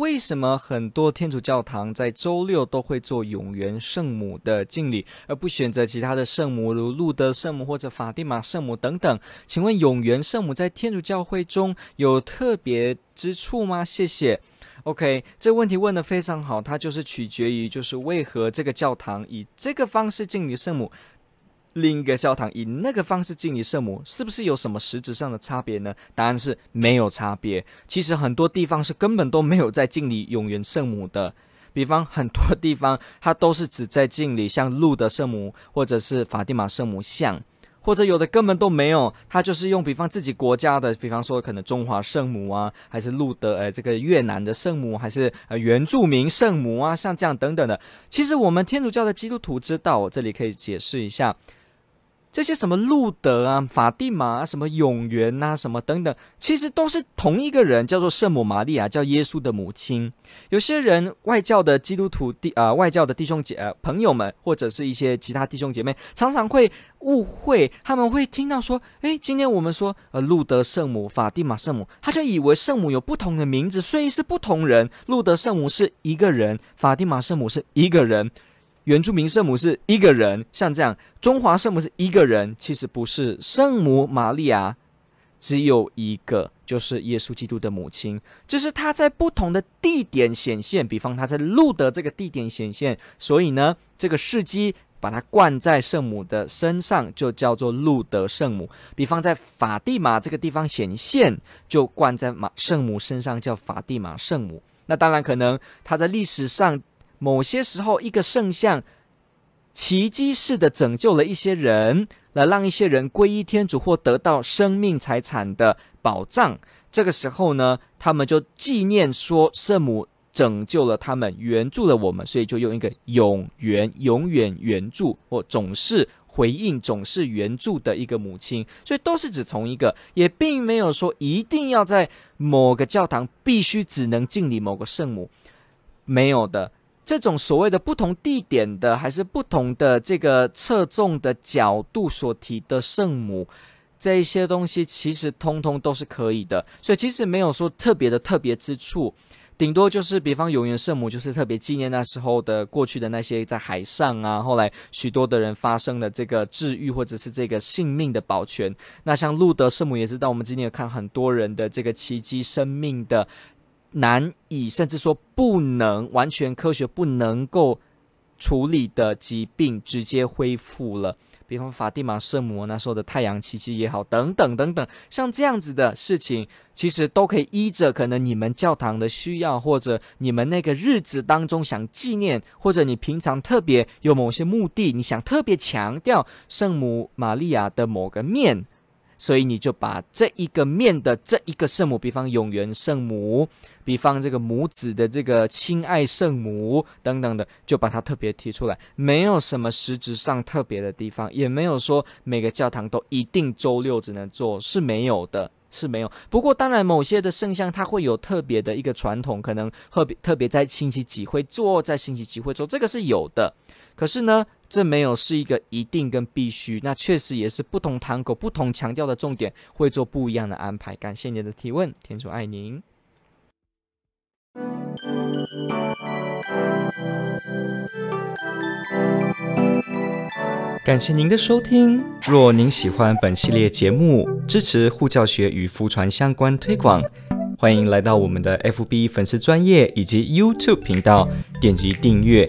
为什么很多天主教堂在周六都会做永元圣母的敬礼，而不选择其他的圣母，如路德圣母或者法蒂玛圣母等等？请问永元圣母在天主教会中有特别之处吗？谢谢。OK，这问题问得非常好，它就是取决于就是为何这个教堂以这个方式敬礼圣母。另一个教堂以那个方式敬礼圣母，是不是有什么实质上的差别呢？答案是没有差别。其实很多地方是根本都没有在敬礼永元圣母的，比方很多地方它都是只在敬礼像路德圣母或者是法蒂玛圣母像，或者有的根本都没有，它就是用比方自己国家的，比方说可能中华圣母啊，还是路德呃这个越南的圣母，还是呃原住民圣母啊，像这样等等的。其实我们天主教的基督徒知道，我这里可以解释一下。这些什么路德啊、法蒂玛啊、什么永元呐、啊、什么等等，其实都是同一个人，叫做圣母玛利亚，叫耶稣的母亲。有些人外教的基督徒弟啊、外教的弟兄姐、朋友们，或者是一些其他弟兄姐妹，常常会误会，他们会听到说，诶，今天我们说呃路德圣母、法蒂玛圣母，他就以为圣母有不同的名字，所以是不同人。路德圣母是一个人，法蒂玛圣母是一个人。原住民圣母是一个人，像这样，中华圣母是一个人，其实不是。圣母玛利亚只有一个，就是耶稣基督的母亲，只是她在不同的地点显现。比方她在路德这个地点显现，所以呢，这个事迹把它冠在圣母的身上，就叫做路德圣母。比方在法蒂玛这个地方显现，就冠在马圣母身上，叫法蒂玛圣母。那当然，可能她在历史上。某些时候，一个圣像奇迹式的拯救了一些人，来让一些人皈依天主或得到生命财产的保障。这个时候呢，他们就纪念说圣母拯救了他们，援助了我们，所以就用一个永远、永远援助或总是回应、总是援助的一个母亲。所以都是指同一个，也并没有说一定要在某个教堂必须只能敬礼某个圣母，没有的。这种所谓的不同地点的，还是不同的这个侧重的角度所提的圣母，这一些东西其实通通都是可以的，所以其实没有说特别的特别之处，顶多就是比方永元圣母就是特别纪念那时候的过去的那些在海上啊，后来许多的人发生的这个治愈或者是这个性命的保全。那像路德圣母也知道，我们今天有看很多人的这个奇迹生命的。难以甚至说不能完全科学不能够处理的疾病直接恢复了，比方法蒂玛圣母那时候的太阳奇迹也好，等等等等，像这样子的事情，其实都可以依着可能你们教堂的需要，或者你们那个日子当中想纪念，或者你平常特别有某些目的，你想特别强调圣母玛利亚的某个面。所以你就把这一个面的这一个圣母，比方永元圣母，比方这个母子的这个亲爱圣母等等的，就把它特别提出来，没有什么实质上特别的地方，也没有说每个教堂都一定周六只能做，是没有的，是没有。不过当然，某些的圣像它会有特别的一个传统，可能特别特别在星期几会做，在星期几会做，这个是有的。可是呢，这没有是一个一定跟必须，那确实也是不同堂口、不同强调的重点，会做不一样的安排。感谢您的提问，天主爱您。感谢您的收听。若您喜欢本系列节目，支持护教学与福传相关推广，欢迎来到我们的 FB 粉丝专页以及 YouTube 频道，点击订阅。